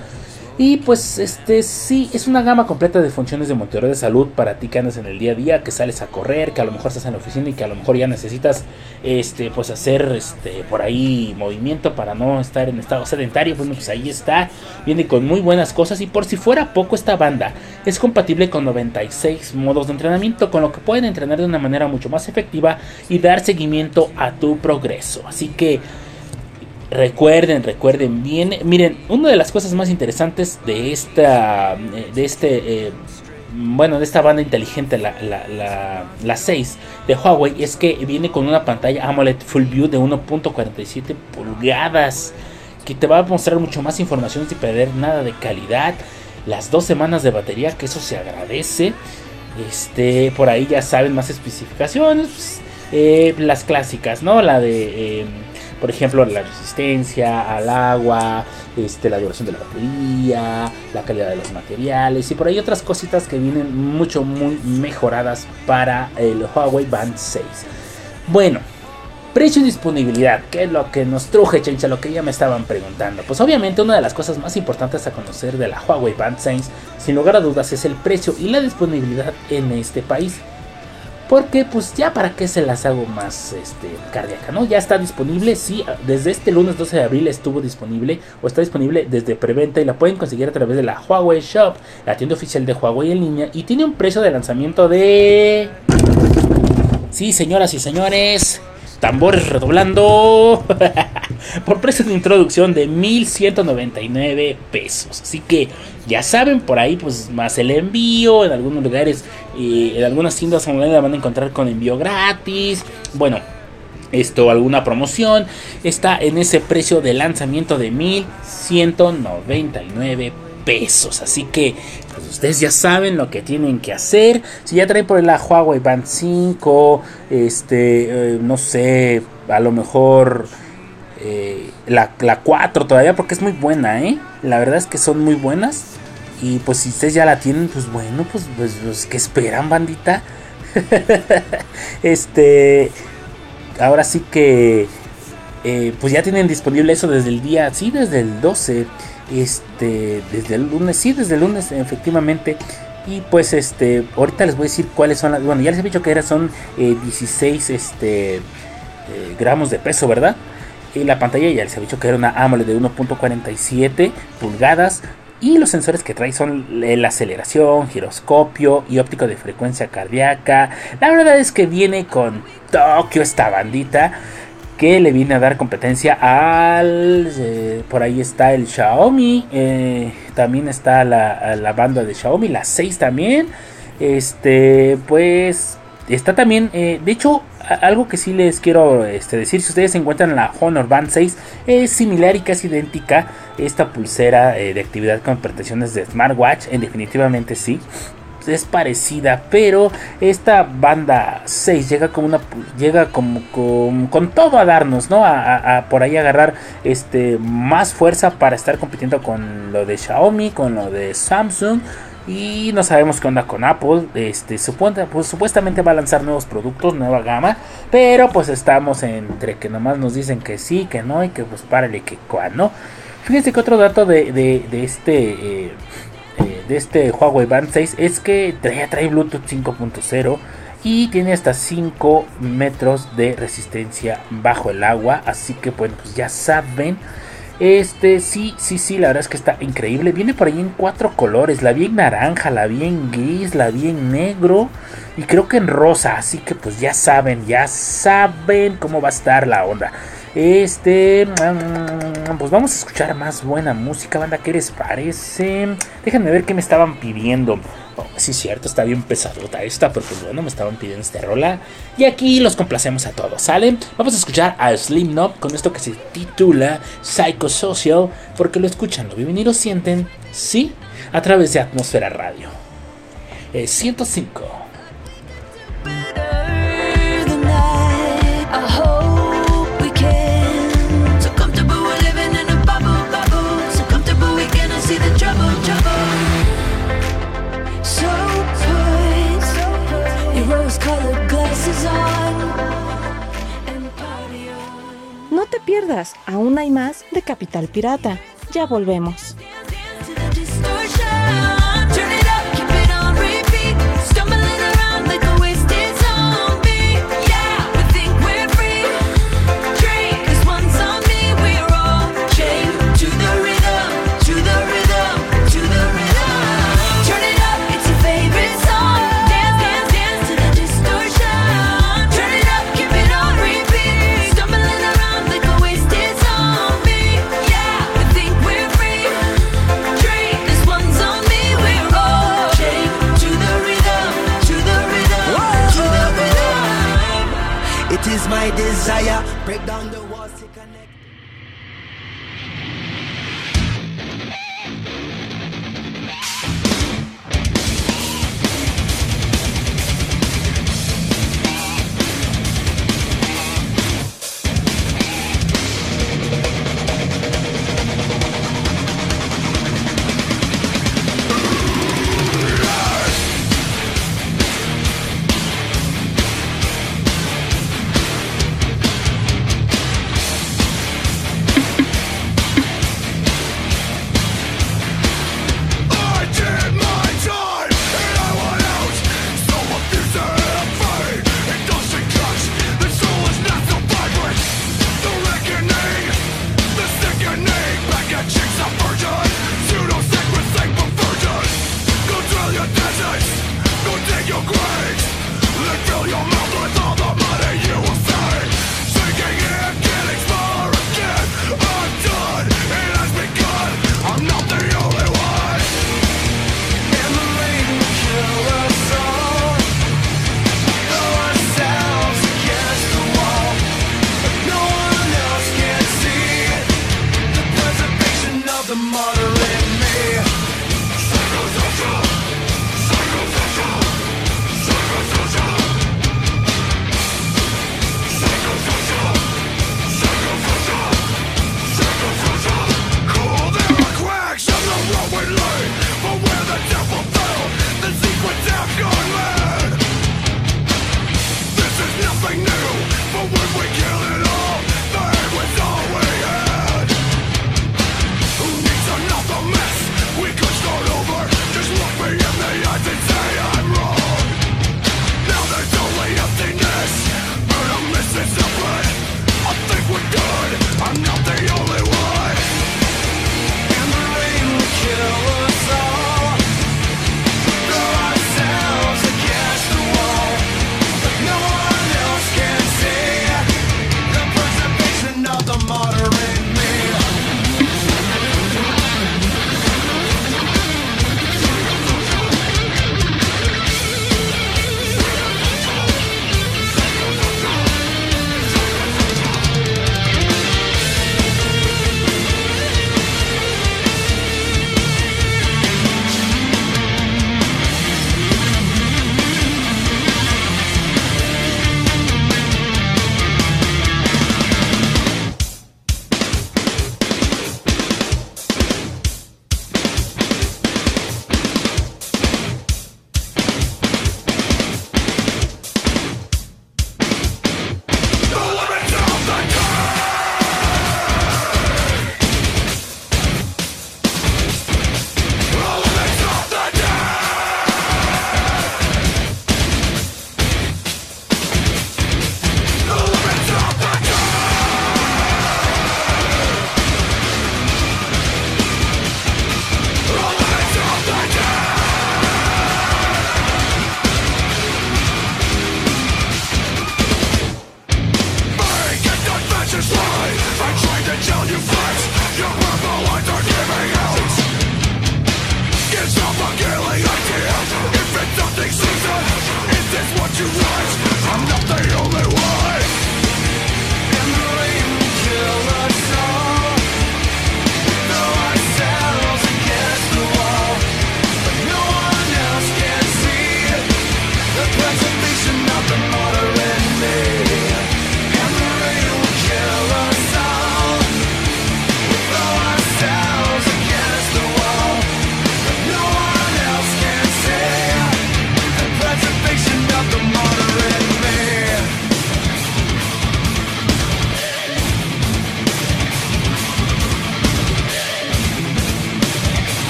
Speaker 5: Y pues este sí, es una gama completa de funciones de monitoreo de salud para ti que andas en el día a día, que sales a correr, que a lo mejor estás en la oficina y que a lo mejor ya necesitas este pues hacer este por ahí movimiento para no estar en estado sedentario, bueno, pues ahí está. Viene con muy buenas cosas y por si fuera poco esta banda es compatible con 96 modos de entrenamiento, con lo que pueden entrenar de una manera mucho más efectiva y dar seguimiento a tu progreso. Así que Recuerden, recuerden bien. Miren, una de las cosas más interesantes de esta, eh, de este, eh, bueno, de esta banda inteligente, la, la, la, la 6 de Huawei, es que viene con una pantalla AMOLED Full View de 1.47 pulgadas, que te va a mostrar mucho más información sin perder nada de calidad. Las dos semanas de batería, que eso se agradece. Este, por ahí ya saben más especificaciones. pues, eh, las clásicas, ¿no? La de eh, por ejemplo, la resistencia al agua, este, la duración de la batería, la calidad de los materiales y por ahí otras cositas que vienen mucho, muy mejoradas para el Huawei Band 6. Bueno, precio y disponibilidad, que es lo que nos truje, chencha, lo que ya me estaban preguntando. Pues obviamente una de las cosas más importantes a conocer de la Huawei Band 6, sin lugar a dudas, es el precio y la disponibilidad en este país. Porque pues ya para qué se las hago más este, cardíaca, ¿no? Ya está disponible, sí, desde este lunes 12 de abril estuvo disponible o está disponible desde preventa y la pueden conseguir a través de la Huawei Shop, la tienda oficial de Huawei en línea y tiene un precio de lanzamiento de... Sí, señoras y señores, tambores redoblando por precio de introducción de 1199 pesos. Así que ya saben, por ahí pues más el envío, en algunos lugares, eh, en algunas tiendas online la van a encontrar con envío gratis. Bueno, esto, alguna promoción, está en ese precio de lanzamiento de 1199 pesos. Así que pues ustedes ya saben lo que tienen que hacer. Si ya traen por la Huawei Band 5, este, eh, no sé, a lo mejor eh, la, la 4 todavía, porque es muy buena, ¿eh? La verdad es que son muy buenas. Y pues si ustedes ya la tienen, pues bueno, pues, pues, pues ¿qué esperan, bandita? este, ahora sí que, eh, pues ya tienen disponible eso desde el día, sí, desde el 12 este desde el lunes sí desde el lunes efectivamente y pues este ahorita les voy a decir cuáles son las bueno ya les he dicho que era son eh, 16 este eh, gramos de peso verdad y la pantalla ya les he dicho que era una AMOLED de 1.47 pulgadas y los sensores que trae son la aceleración, giroscopio y óptico de frecuencia cardíaca. La verdad es que viene con Tokio esta bandita que le viene a dar competencia al eh, por ahí está el Xiaomi eh, también está la, la, banda de Xiaomi la 6 también este pues Está también, eh, de hecho, algo que sí les quiero este, decir, si ustedes encuentran la Honor Band 6, es similar y casi idéntica esta pulsera eh, de actividad con prestaciones de smartwatch, en definitivamente sí. Es parecida, pero esta banda 6 llega como una llega como con, todo a darnos, ¿no? A, a- a por ahí agarrar este más fuerza para estar compitiendo con lo de Xiaomi, con lo de Samsung y no sabemos qué onda con Apple. Este, pues, supuestamente va a lanzar nuevos productos, nueva gama. Pero pues estamos entre que nomás nos dicen que sí, que no. Y que pues párale que cual, ¿no? Fíjense que otro dato de, de- de este. eh, eh, de este Huawei Band 6 es que trae, trae Bluetooth 5.0 y tiene hasta 5 metros de resistencia bajo el agua. Así que bueno, pues ya saben. Este, sí, sí, sí, la verdad es que está increíble. Viene por ahí en cuatro colores. La vi en naranja, la vi en gris, la vi en negro y creo que en rosa. Así que pues ya saben, ya saben cómo va a estar la onda. Este, mm, pues vamos a escuchar más buena música, banda. ¿Qué les parece? Déjenme ver qué me estaban pidiendo. Oh, sí, cierto, está bien pesadota esta, pero pues bueno, me estaban pidiendo esta rola. Y aquí los complacemos a todos, ¿sale? Vamos a escuchar a Slim Knob con esto que se titula Psychosocial, porque lo escuchan, lo viven y lo sienten, sí, a través de Atmósfera Radio. Eh, 105.
Speaker 3: No te pierdas, aún hay más de Capital Pirata. Ya volvemos.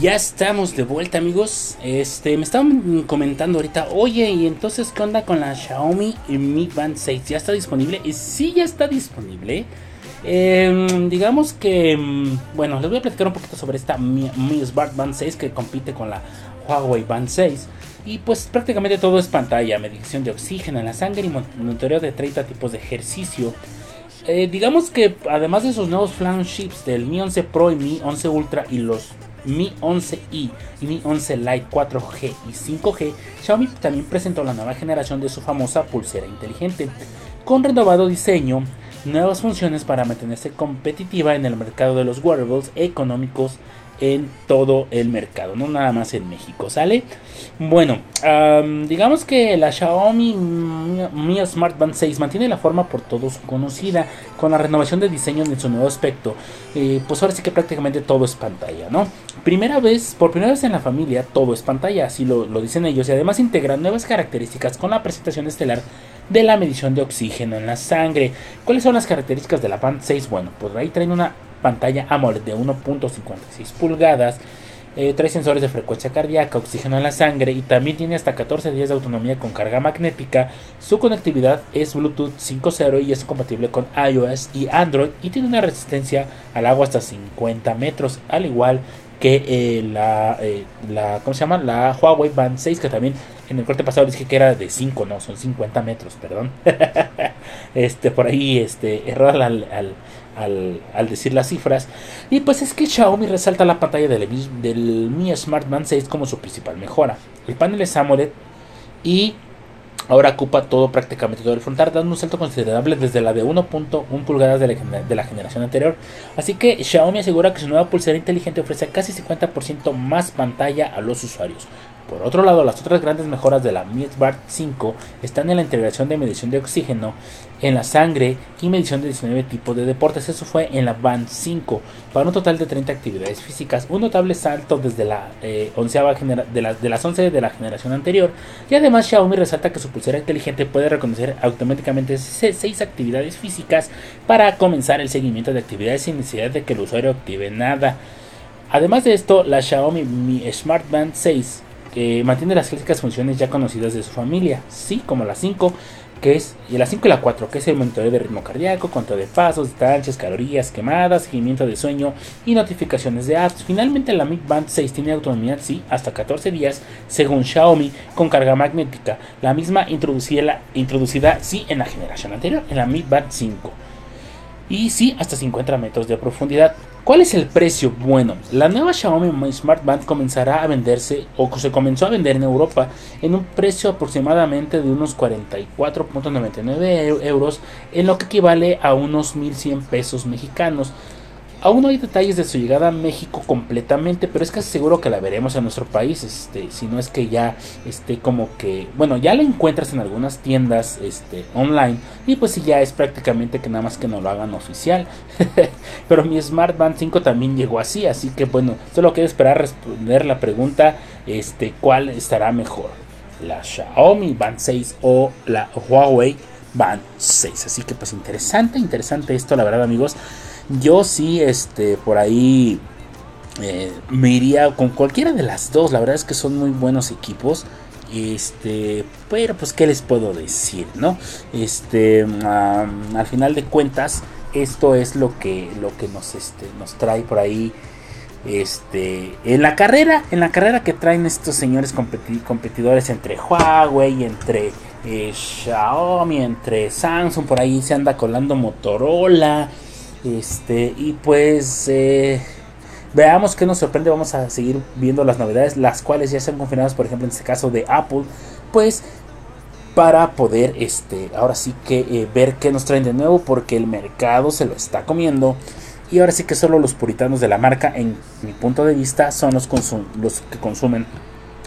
Speaker 5: ya estamos de vuelta, amigos. Este, me estaban comentando ahorita, oye, y entonces, ¿qué onda con la Xiaomi Mi Band 6? ¿Ya está disponible? Y sí, ya está disponible. Eh, digamos que, mm, bueno, les voy a platicar un poquito sobre esta Mi, Mi Smart Band 6 que compite con la Huawei Band 6. Y pues prácticamente todo es pantalla, medición de oxígeno en la sangre y monitoreo de 30 tipos de ejercicio. Eh, digamos que además de sus nuevos flagships del Mi 11 Pro y Mi 11 Ultra y los Mi 11i y Mi 11 Lite 4G y 5G, Xiaomi también presentó la nueva generación de su famosa pulsera inteligente, con renovado diseño, nuevas funciones para mantenerse competitiva en el mercado de los wearables económicos en todo el mercado, no nada más en México, ¿sale? Bueno, am, digamos que la Xiaomi Mi- Mi Smart Band 6 mantiene la forma por todos conocida, con la renovación de diseño en su nuevo aspecto. Eh, pues ahora sí que prácticamente todo es pantalla, ¿no? Primera vez, por primera vez en la familia, todo es pantalla, así lo, dicen ellos, y además integra nuevas características con la presentación estelar de la medición de oxígeno en la sangre. ¿Cuáles son las características de la Band 6? Bueno, pues ahí traen una pantalla AMOLED de 1.56 pulgadas, eh, trae sensores de frecuencia cardíaca, oxígeno en la sangre y también tiene hasta 14 días de autonomía con carga magnética. Su conectividad es Bluetooth 5.0 y es compatible con iOS y Android y tiene una resistencia al agua hasta 50 metros, al igual que eh, la, eh, la, ¿cómo se llama? La Huawei Band 6, que también en el corte pasado dije que era de 5, no, son 50 metros, perdón. este, por ahí, este, error al, al, al, decir las cifras. Y pues es que Xiaomi resalta la pantalla del, del Mi Smart Band 6 como su principal mejora. El panel es AMOLED y ahora ocupa todo prácticamente todo el frontal, dando un salto considerable desde la de 1.1 pulgadas de la, de la generación anterior. Así que Xiaomi asegura que su nueva pulsera inteligente ofrece casi 50% más pantalla a los usuarios. Por otro lado, las otras grandes mejoras de la Mi Smart 5 están en la integración de medición de oxígeno en la sangre y medición de 19 tipos de deportes. Eso fue en la Band 5 para un total de 30 actividades físicas. Un notable salto desde la eh, onceava de, de las 11 de la generación anterior. Y además Xiaomi resalta que su pulsera inteligente puede reconocer automáticamente 6 actividades físicas para comenzar el seguimiento de actividades sin necesidad de que el usuario active nada. Además de esto, la Xiaomi Mi Smart Band 6 mantiene las clásicas funciones ya conocidas de su familia, sí, como la 5, que es y la 5 y la 4, que es el monitoreo de ritmo cardíaco, control de pasos, distancias, calorías quemadas, seguimiento de sueño y notificaciones de apps. Finalmente la Mi Band 6 tiene autonomía, sí, hasta 14 días, según Xiaomi, con carga magnética, la misma introducida, introducida sí en la generación anterior, en la Mi Band 5 y sí hasta 50 metros de profundidad. ¿Cuál es el precio? Bueno, la nueva Xiaomi Mi Smart Band comenzará a venderse o se comenzó a vender en Europa en un precio aproximadamente de unos 44.99 euros, en lo que equivale a unos 1100 pesos mexicanos. Aún no hay detalles de su llegada a México completamente, pero es casi seguro que la veremos en nuestro país, este, si no es que ya esté como que, bueno, ya la encuentras en algunas tiendas este, online y pues sí ya es prácticamente que nada más que no lo hagan oficial. pero mi Smart Band 5 también llegó así, así que bueno, solo quiero esperar responder la pregunta, este, ¿cuál estará mejor? ¿La Xiaomi Band 6 o la Huawei Band 6? Así que pues interesante, interesante esto, la verdad amigos. Yo sí, este, por ahí eh, me iría con cualquiera de las dos. La verdad es que son muy buenos equipos. Este, pero pues, ¿qué les puedo decir, no? Este, al final de cuentas, esto es lo que, lo que nos, este, nos trae por ahí este, en la carrera, en la carrera que traen estos señores competi- competidores entre Huawei, entre eh, Xiaomi, entre Samsung, por ahí se anda colando Motorola, este, y pues eh, veamos qué nos sorprende, vamos a seguir viendo las novedades, las cuales ya están confirmadas, por ejemplo, en este caso de Apple, pues para poder este ahora sí que eh, ver qué nos traen de nuevo porque el mercado se lo está comiendo. Y ahora sí que solo los puritanos de la marca en mi punto de vista son los, que consumen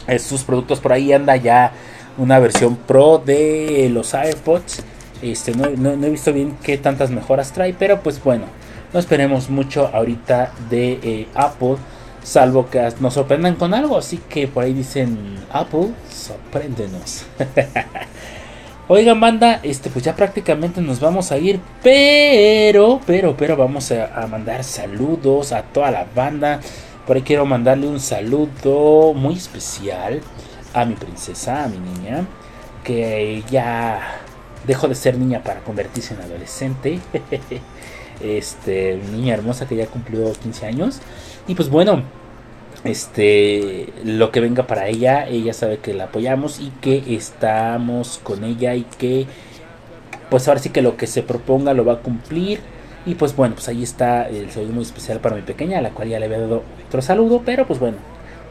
Speaker 5: estos productos. Por ahí anda ya una versión pro de los AirPods este no, no- he visto bien qué tantas mejoras trae pero pues bueno no esperemos mucho ahorita de eh, Apple salvo que nos sorprendan con algo así que por ahí dicen Apple sorpréndenos Oigan, banda, este, pues ya prácticamente nos vamos a ir, pero, pero, pero vamos a, a mandar saludos a toda la banda. Por ahí quiero mandarle un saludo muy especial a mi princesa, a mi niña, que ya dejó de ser niña para convertirse en adolescente. Este, niña hermosa que ya cumplió 15 años. Y pues bueno, este lo que venga para ella ella sabe que la apoyamos y que estamos con ella y que pues ahora sí que lo que se proponga lo va a cumplir y pues bueno pues ahí está el saludo muy especial para mi pequeña a la cual ya le había dado otro saludo pero pues bueno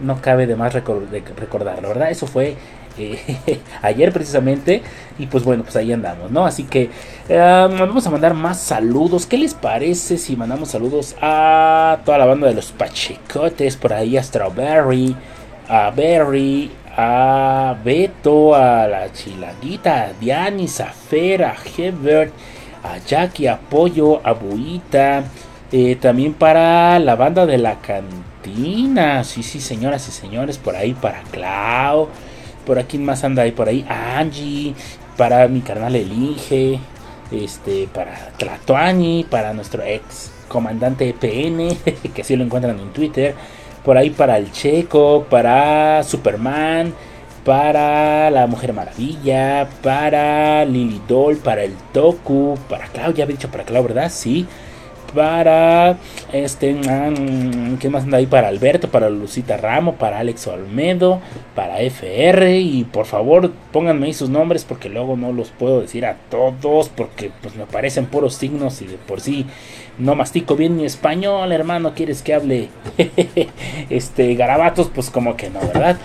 Speaker 5: no cabe de más recordarlo verdad eso fue ayer precisamente y pues bueno pues ahí andamos no así que eh, vamos a mandar más saludos. Qué les parece si mandamos saludos a toda la banda de los pachecotes por ahí a Strawberry a Berry a Beto a la chilanguita a Dianis a Fer a Hebert a Jackie a Pollo a Buita eh, también para la banda de la cantina. Sí sí señoras y señores por ahí para Clau por aquí más anda ahí por ahí Angie para mi carnal Elige este para Tlatuani para nuestro ex comandante EPN que así lo encuentran en Twitter por ahí para el Checo para Superman para la Mujer Maravilla para Lily Doll para el Toku para Clau ya había dicho para Clau verdad sí para este mm, ¿qué más anda ahí? Para Alberto, para Lucita Ramo, para Alex Olmedo, para FR y por favor pónganme ahí sus nombres porque luego no los puedo decir a todos porque pues me parecen puros signos y de por sí no mastico bien mi español, hermano, ¿quieres que hable este garabatos? Pues como que no, ¿verdad?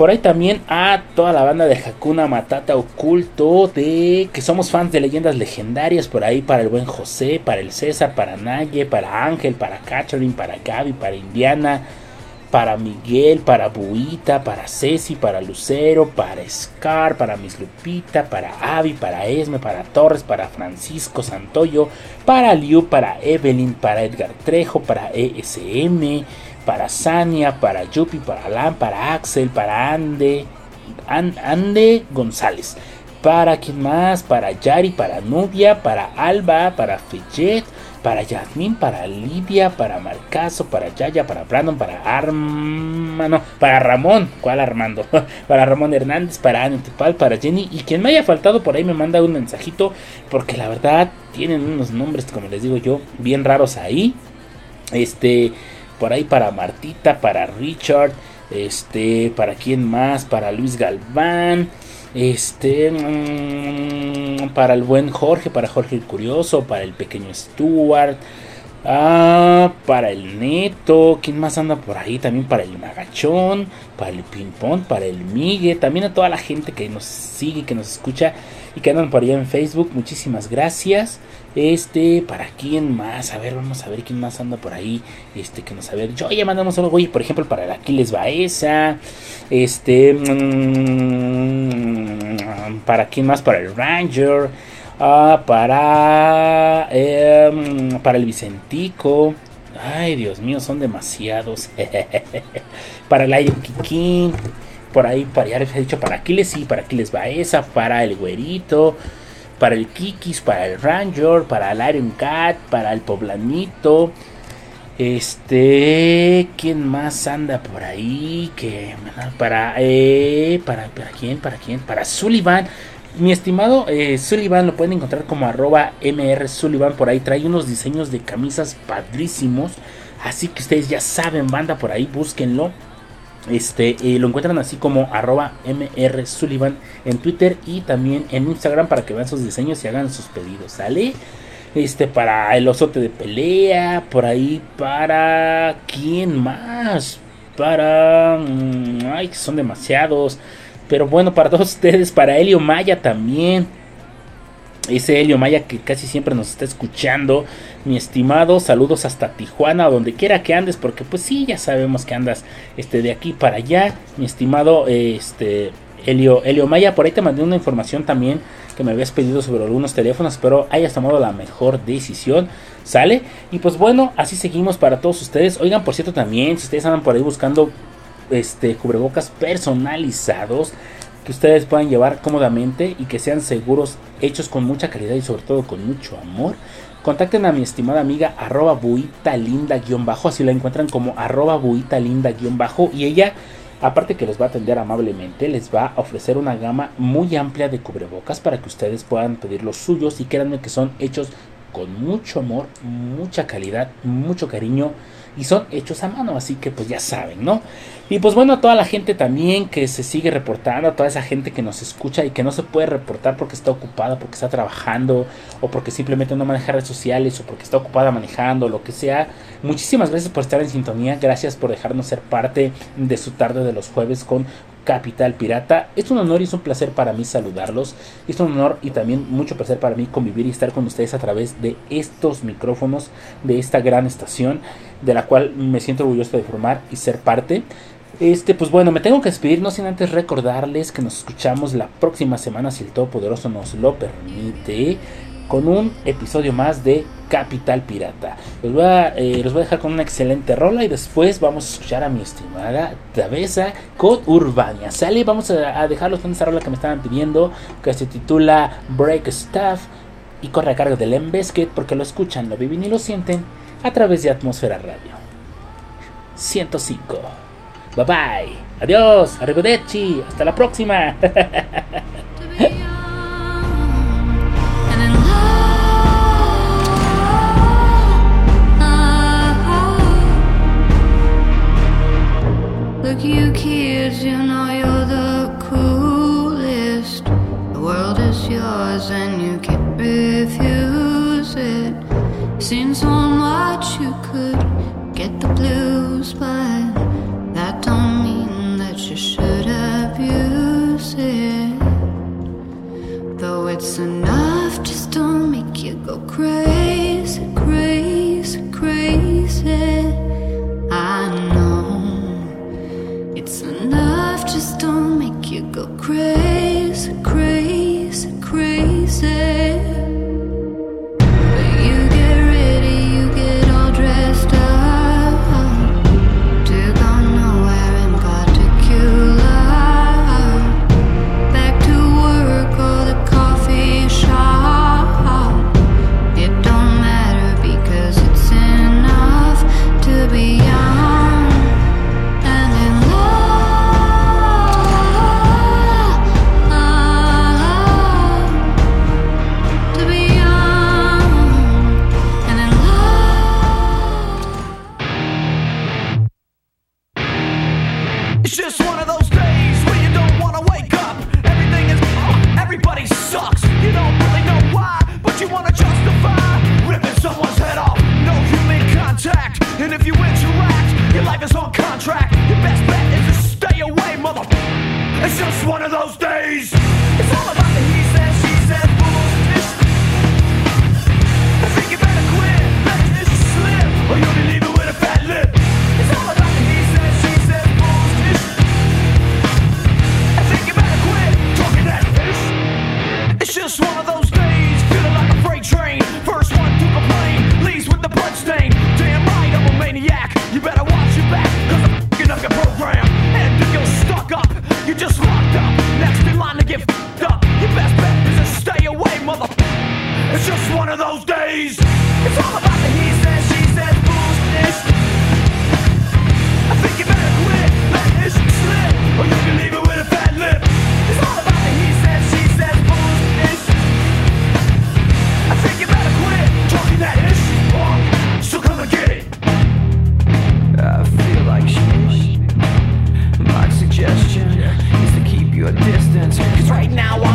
Speaker 5: Por ahí también a toda la banda de Hakuna Matata Oculto, de que somos fans de leyendas legendarias, por ahí para el buen José, para el César, para Naye, para Ángel, para Catherine, para Gaby, para Indiana, para Miguel, para Buita, para Ceci, para Lucero, para Scar, para Miss Lupita, para Avi, para Esme, para Torres, para Francisco Santoyo, para Liu, para Evelyn, para Edgar Trejo, para ESM, para Sania, para Yupi, para Alan, para Axel, para Ande, An- Ande González, para quien más, para Yari, para Nubia, para Alba, para Fayette, para Yasmin, para Lidia, para Marcazo, para Yaya, para Brandon, para Arma, no, para Ramón, ¿cuál Armando? para Ramón Hernández, para Ana Tepal, para Jenny, y quien me haya faltado por ahí me manda un mensajito, porque la verdad tienen unos nombres, como les digo yo, bien raros ahí. Este, por ahí para Martita, para Richard, este, para quién más, para Luis Galván, este, mm, para el buen Jorge, para Jorge el Curioso, para el pequeño Stuart, ah, para el Neto, quién más anda por ahí, también para el Magachón, para el Ping Pong, para el Migue, también a toda la gente que nos sigue, que nos escucha y que andan por allá en Facebook, muchísimas gracias. Este, ¿para quién más? A ver, vamos a ver quién más anda por ahí. Este, que nos había dicho. Oye, mandamos algo, oye, por ejemplo, para el Aquiles Baeza. Este, mm, ¿para quién más? Para el Ranger. Ah, para, em, para el Vicentico. Ay, Dios mío, son demasiados. para el Iron Kikín. Por ahí, para, ya he dicho, para Aquiles, sí, para Aquiles Baeza. Para el Güerito para el Kikis, para el Ranger, para el Iron Cat, para el Poblanito. Este, ¿quién más anda por ahí? Que para, eh, para, para quién, para quién, para Sullivan. Mi estimado eh, Sullivan lo pueden encontrar como arroba mr Sullivan. Por ahí trae unos diseños de camisas padrísimos. Así que ustedes ya saben, banda, por ahí búsquenlo. Este, eh, lo encuentran así como arroba MR Sullivan en Twitter y también en Instagram para que vean sus diseños y hagan sus pedidos, ¿sale? Este, para el osote de pelea, por ahí para... ¿Quién más? Para... mm, ay, que son demasiados. Pero bueno, para todos ustedes, para Helio Maya también. Ese Helio Maya que casi siempre nos está escuchando. Mi estimado, saludos hasta Tijuana, donde quiera que andes, porque pues sí, ya sabemos que andas este, de aquí para allá. Mi estimado este, Helio Maya, por ahí te mandé una información también que me habías pedido sobre algunos teléfonos, pero hayas tomado la mejor decisión. ¿Sale? Y pues bueno, así seguimos para todos ustedes. Oigan, por cierto, también, si ustedes andan por ahí buscando este cubrebocas personalizados que ustedes puedan llevar cómodamente y que sean seguros, hechos con mucha calidad y sobre todo con mucho amor. Contacten a mi estimada amiga arroba buita linda guion bajo, así la encuentran como arroba buita linda guion bajo y ella, aparte que les va a atender amablemente, les va a ofrecer una gama muy amplia de cubrebocas para que ustedes puedan pedir los suyos y créanme que son hechos con mucho amor, mucha calidad, mucho cariño y son hechos a mano, así que pues ya saben, ¿no? Y pues bueno, a toda la gente también que se sigue reportando, a toda esa gente que nos escucha y que no se puede reportar porque está ocupada, porque está trabajando o porque simplemente no maneja redes sociales o porque está ocupada manejando, lo que sea. Muchísimas gracias por estar en sintonía, gracias por dejarnos ser parte de su tarde de los jueves con Capital Pirata. Es un honor y es un placer para mí saludarlos. Es un honor y también mucho placer para mí convivir y estar con ustedes a través de estos micrófonos, de esta gran estación, de la cual me siento orgulloso de formar y ser parte. Este, pues bueno, me tengo que despedir, no sin antes recordarles que nos escuchamos la próxima semana, si el Todopoderoso nos lo permite, con un episodio más de Capital Pirata. Los voy, a, eh, los a dejar con una excelente rola y después vamos a escuchar a mi estimada Travesa con Urbania. Sale, vamos a, a dejarlos con esta rola que me estaban pidiendo, que se titula Break Stuff y corre a cargo del Embesket porque lo escuchan, lo viven y lo sienten a través de Atmósfera Radio. 105. Bye bye. Adiós. Arrivederci. Hasta la próxima.
Speaker 10: Look, you kids, you know you're the coolest. The world is yours and you can't refuse it.
Speaker 3: Seems one watch you could now.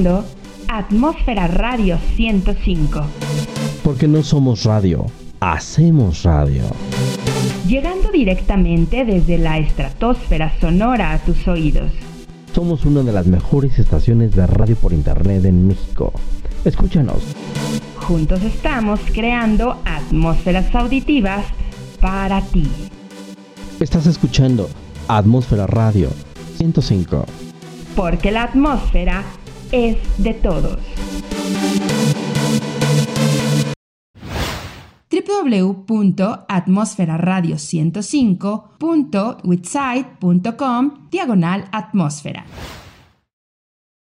Speaker 9: Escuchando Atmósfera Radio 105,
Speaker 2: Porque no somos radio, hacemos radio.
Speaker 9: llegando directamente desde la estratosfera sonora a tus oídos.
Speaker 2: Somos una de las mejores estaciones de radio por internet en México. Escúchanos.
Speaker 9: Juntos estamos creando atmósferas auditivas para ti.
Speaker 2: Estás escuchando Atmósfera Radio 105.
Speaker 9: Porque la atmósfera es de todos. www.atmosferaradio105.witsite.com diagonal atmósfera.